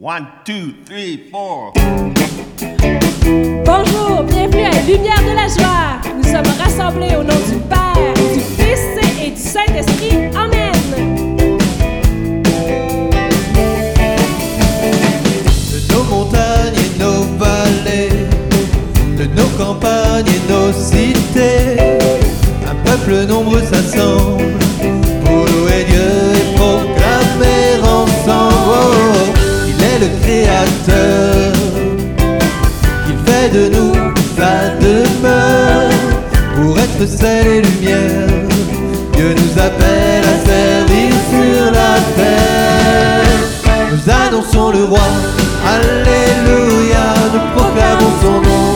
One, two, three, four. Bonjour, bienvenue à Lumière de la joie. Nous sommes rassemblés au nom du Père, du Fils et du Saint-Esprit. Amen. de nos montagnes et nos vallées, de nos campagnes et nos cités. Un peuple nombreux Qu'il fait de nous sa demeure pour être sel et lumière. Dieu nous appelle à servir sur la terre. Nous annonçons le roi, Alléluia, nous proclamons son nom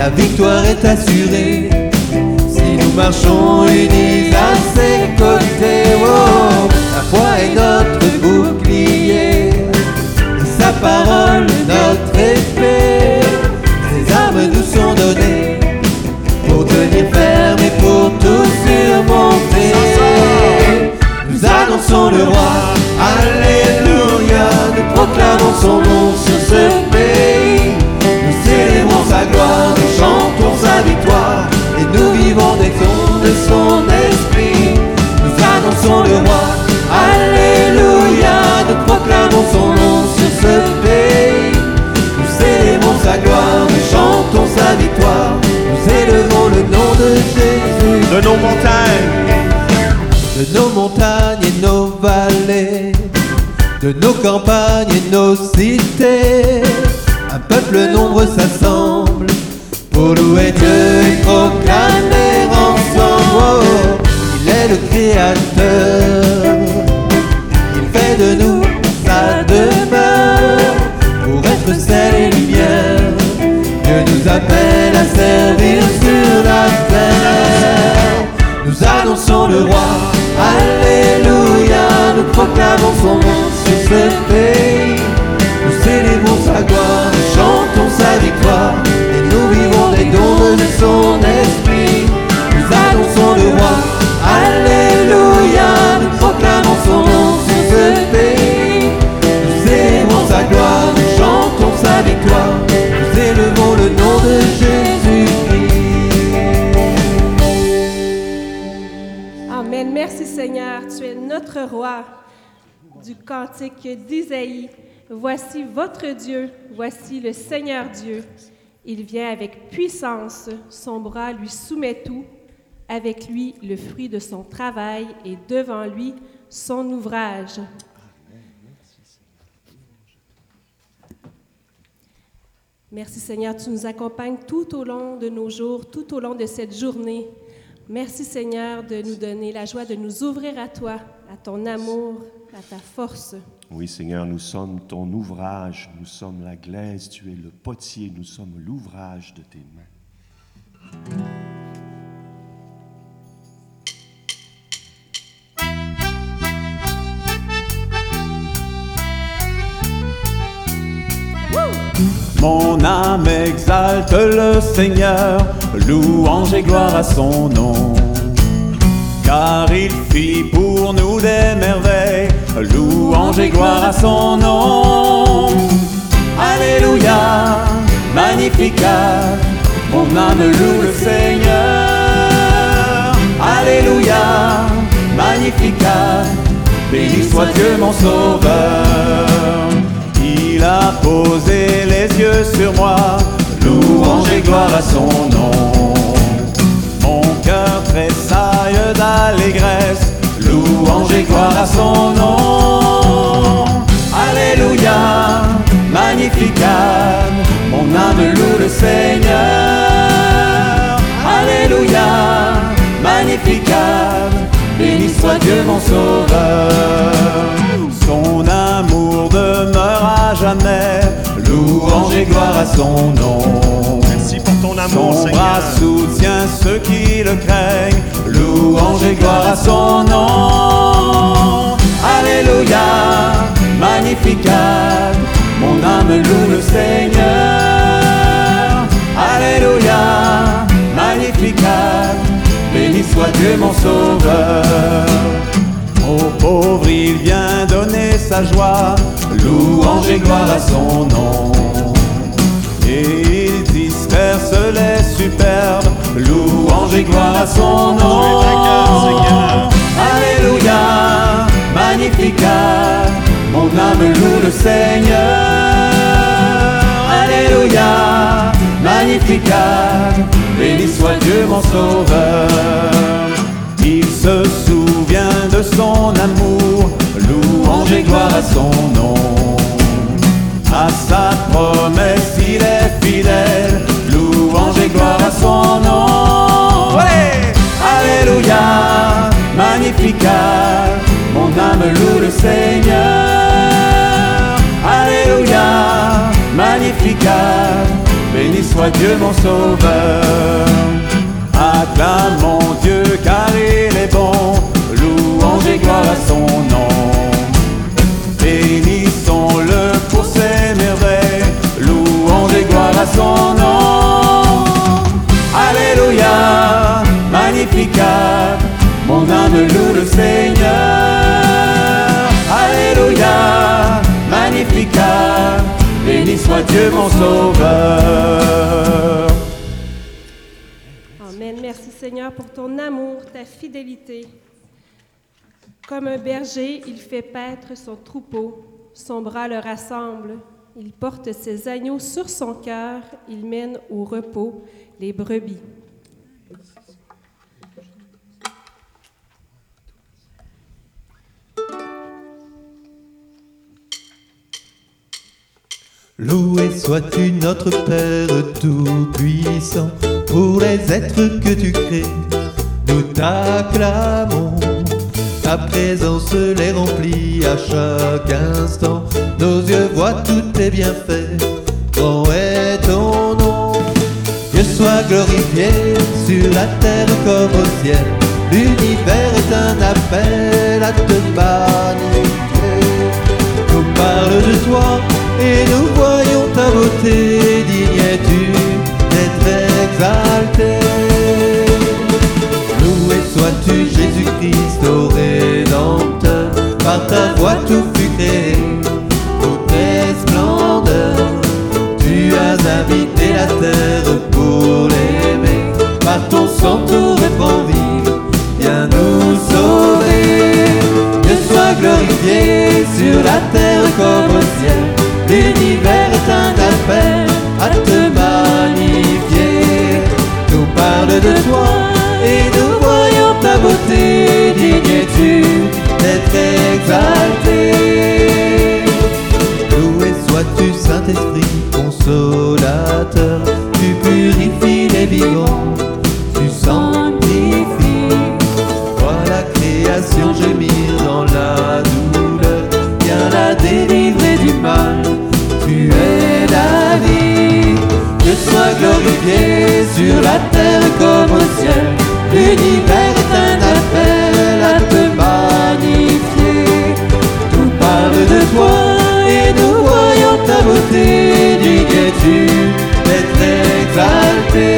La victoire est assurée si nous marchons unis à ses côtés. Oh, la foi est notre bouclier, sa parole peuple nombreux s'assemble du cantique d'Isaïe. Voici votre Dieu. Voici le Seigneur Dieu. Il vient avec puissance. Son bras lui soumet tout. Avec lui, le fruit de son travail et devant lui, son ouvrage. Merci Seigneur, tu nous accompagnes tout au long de nos jours, tout au long de cette journée. Merci Seigneur de nous donner la joie de nous ouvrir à toi, à ton amour, à ta force. Oui, Seigneur, nous sommes ton ouvrage, nous sommes la glaise, tu es le potier, nous sommes l'ouvrage de tes mains. Mon âme exalte le Seigneur, louange et gloire à son nom. Car il fit pour nous des merveilles, louange et gloire à son nom. Alléluia, magnificat, mon âme loue le Seigneur. Alléluia, magnificat, béni soit Dieu mon sauveur. Il a posé les yeux sur moi, louange et gloire à son nom. Dieu mon sauveur. Son amour demeure jamais. Louange et gloire à son nom. Merci pour ton amour, Son Seigneur. bras soutient ceux qui le craignent. Louange et gloire à son nom. Alléluia, magnificat. Mon âme loue le Seigneur. Alléluia, magnificat. Béni soit Dieu mon sauveur. Joie. Louange et gloire à son nom. Et il disperse les superbes, louange et gloire à son nom. Alléluia, magnificat, mon âme loue le Seigneur. Alléluia, magnificat, béni soit Dieu mon sauveur. Il se souvient de son louange et gloire à son nom. À sa promesse, il est fidèle. Louange et gloire à son nom. Alléluia, magnificat. Mon âme loue le Seigneur. Alléluia, magnificat. Béni soit Dieu mon sauveur. Le Seigneur. Alléluia, magnificat, béni soit Dieu mon sauveur. Amen. Merci Seigneur pour ton amour, ta fidélité. Comme un berger, il fait paître son troupeau, son bras le rassemble. Il porte ses agneaux sur son cœur, il mène au repos les brebis. Loué sois-tu notre Père Tout-Puissant, pour les êtres que tu crées, nous t'acclamons. Ta présence les remplit à chaque instant, nos yeux voient tous tes bienfaits, grand est ton nom. Dieu soit glorifié sur la terre comme au ciel, l'univers est un appel à te magnifier nous parle de toi et nous voyons ta beauté, digne es-tu d'être exalté. Loué sois-tu Jésus-Christ au Rédempteur, par ta voix tout fut créé, toutes tes splendeurs. Tu as habité la terre pour l'aimer, par ton sang tout répand vie, viens nous sauver. Dieu soit glorifié sur la terre comme au ciel. L'univers est un à te magnifier. Nous parle de toi et nous voyons ta beauté. Digne es-tu d'être exalté. Loué sois-tu Saint-Esprit consolateur. Tu purifies les vivants, tu sanctifies. Vois la création gémir dans la sur la terre comme au ciel, l'univers est un appel à te magnifier. Tout parle de toi et nous voyons ta beauté, digne es-tu d'être exalté.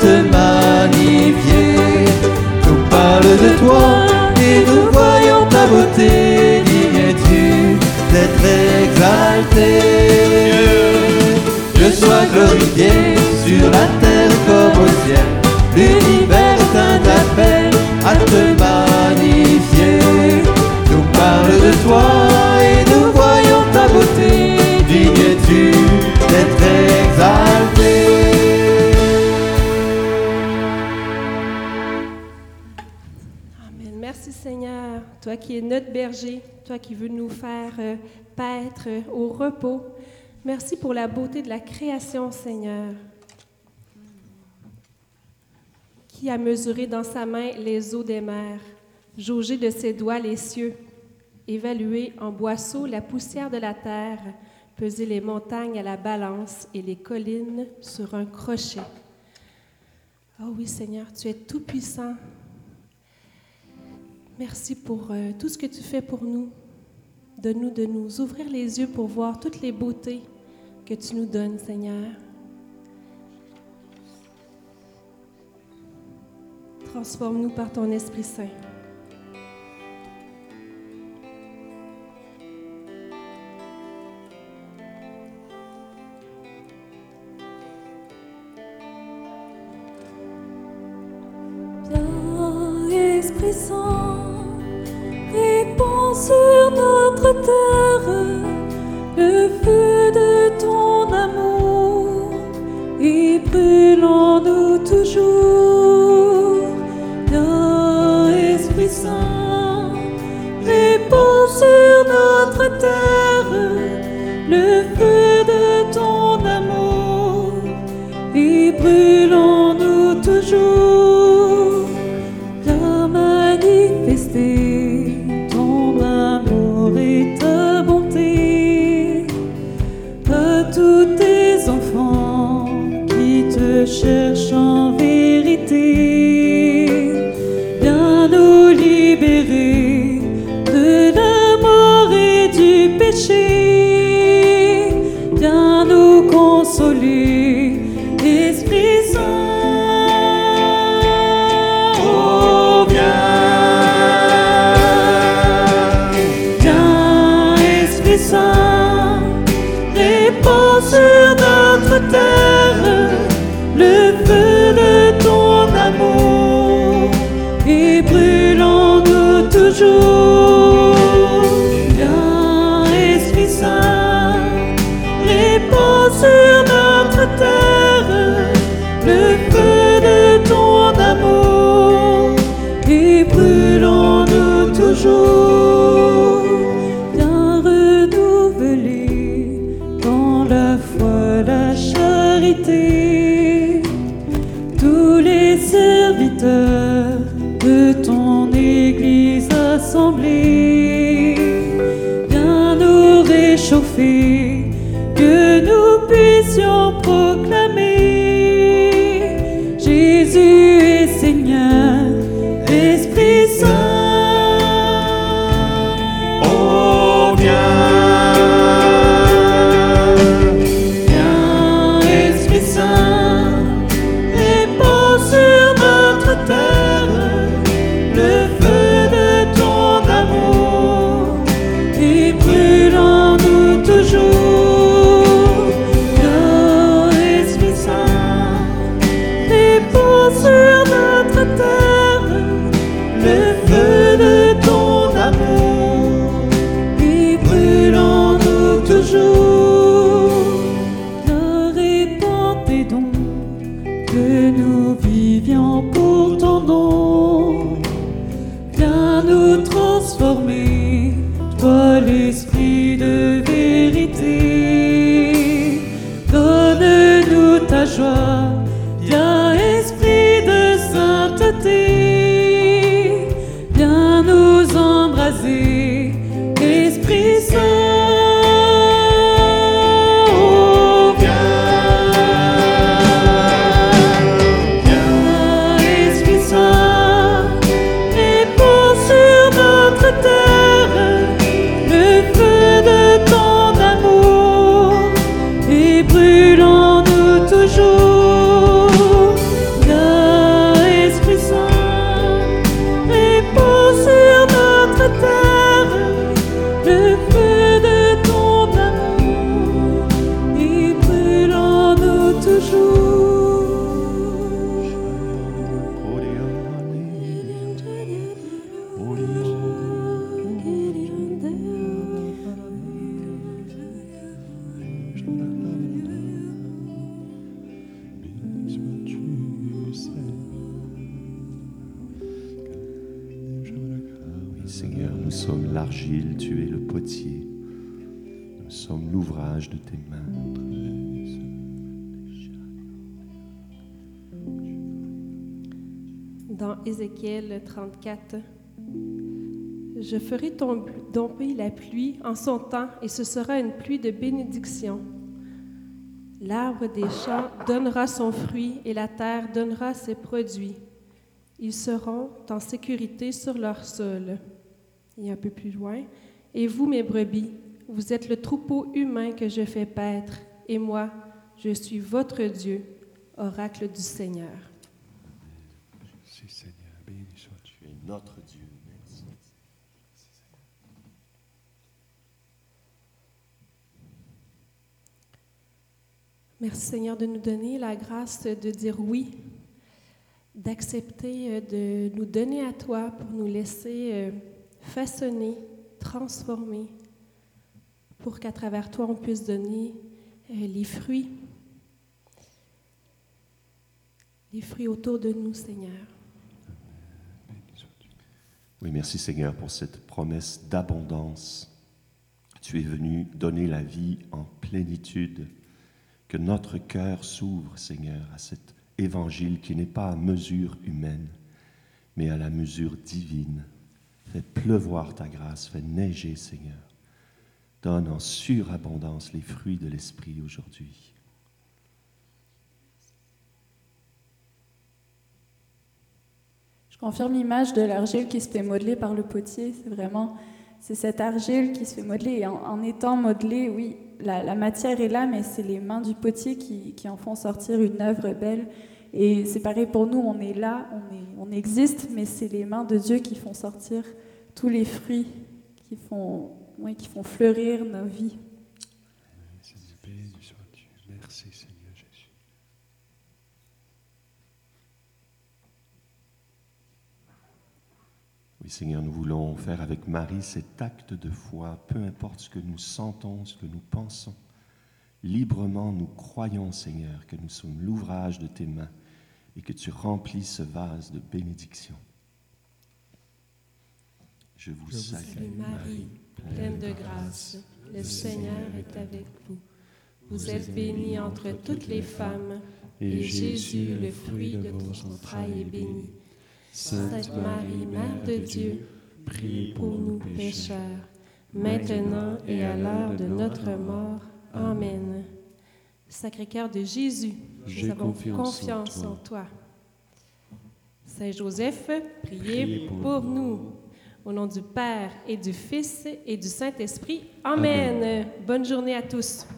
te magnifier. Tout parle de toi et nous voyons ta beauté. Dignes-tu d'être exalté Que sois glorifié sur la terre comme au ciel. Seigneur, toi qui es notre berger, toi qui veux nous faire euh, paître euh, au repos. Merci pour la beauté de la création, Seigneur, qui a mesuré dans sa main les eaux des mers, jaugé de ses doigts les cieux, évalué en boisseaux la poussière de la terre, pesé les montagnes à la balance et les collines sur un crochet. Oh oui, Seigneur, tu es tout puissant, Merci pour euh, tout ce que tu fais pour nous. Donne-nous de nous ouvrir les yeux pour voir toutes les beautés que tu nous donnes, Seigneur. Transforme-nous par ton Esprit Saint. le feu. Le cœur de nos amour qui brûlons toujours. Ézéchiel 34, Je ferai tom- tomber la pluie en son temps, et ce sera une pluie de bénédiction. L'arbre des champs donnera son fruit, et la terre donnera ses produits. Ils seront en sécurité sur leur sol. Et un peu plus loin, Et vous, mes brebis, vous êtes le troupeau humain que je fais paître, et moi, je suis votre Dieu, oracle du Seigneur. Merci Seigneur, béni sois-tu. Tu es notre Dieu. Merci. Merci Seigneur de nous donner la grâce de dire oui, d'accepter euh, de nous donner à toi pour nous laisser euh, façonner, transformer, pour qu'à travers toi on puisse donner euh, les fruits, les fruits autour de nous Seigneur. Oui, merci Seigneur pour cette promesse d'abondance. Tu es venu donner la vie en plénitude. Que notre cœur s'ouvre, Seigneur, à cet évangile qui n'est pas à mesure humaine, mais à la mesure divine. Fais pleuvoir ta grâce, fais neiger, Seigneur. Donne en surabondance les fruits de l'Esprit aujourd'hui. Confirme l'image de l'argile qui se fait modeler par le potier. C'est vraiment, c'est cette argile qui se fait modeler. Et en, étant modelée, oui, la, la matière est là, mais c'est les mains du potier qui, qui en font sortir une œuvre belle. Et c'est pareil pour nous, on est là, on, est, on existe, mais c'est les mains de Dieu qui font sortir tous les fruits, qui font, oui, qui font fleurir nos vies. Seigneur, béni sois-tu. Merci, Seigneur Jésus. Oui, Seigneur, nous voulons faire avec Marie cet acte de foi, peu importe ce que nous sentons, ce que nous pensons. Librement, nous croyons, Seigneur, que nous sommes l'ouvrage de tes mains et que tu remplis ce vase de bénédiction. Je vous salue, Salut Marie, pleine de grâce, le Seigneur est avec vous. Vous êtes bénie entre toutes les femmes, et Jésus, le fruit de vos entrailles, est béni. Sainte Marie, Mère de Dieu, priez pour nous pécheurs, maintenant et à l'heure de notre mort. Amen. Sacré-Cœur de Jésus, nous avons confiance en toi. Saint Joseph, priez pour nous. Au nom du Père et du Fils et du Saint-Esprit. Amen. Bonne journée à tous.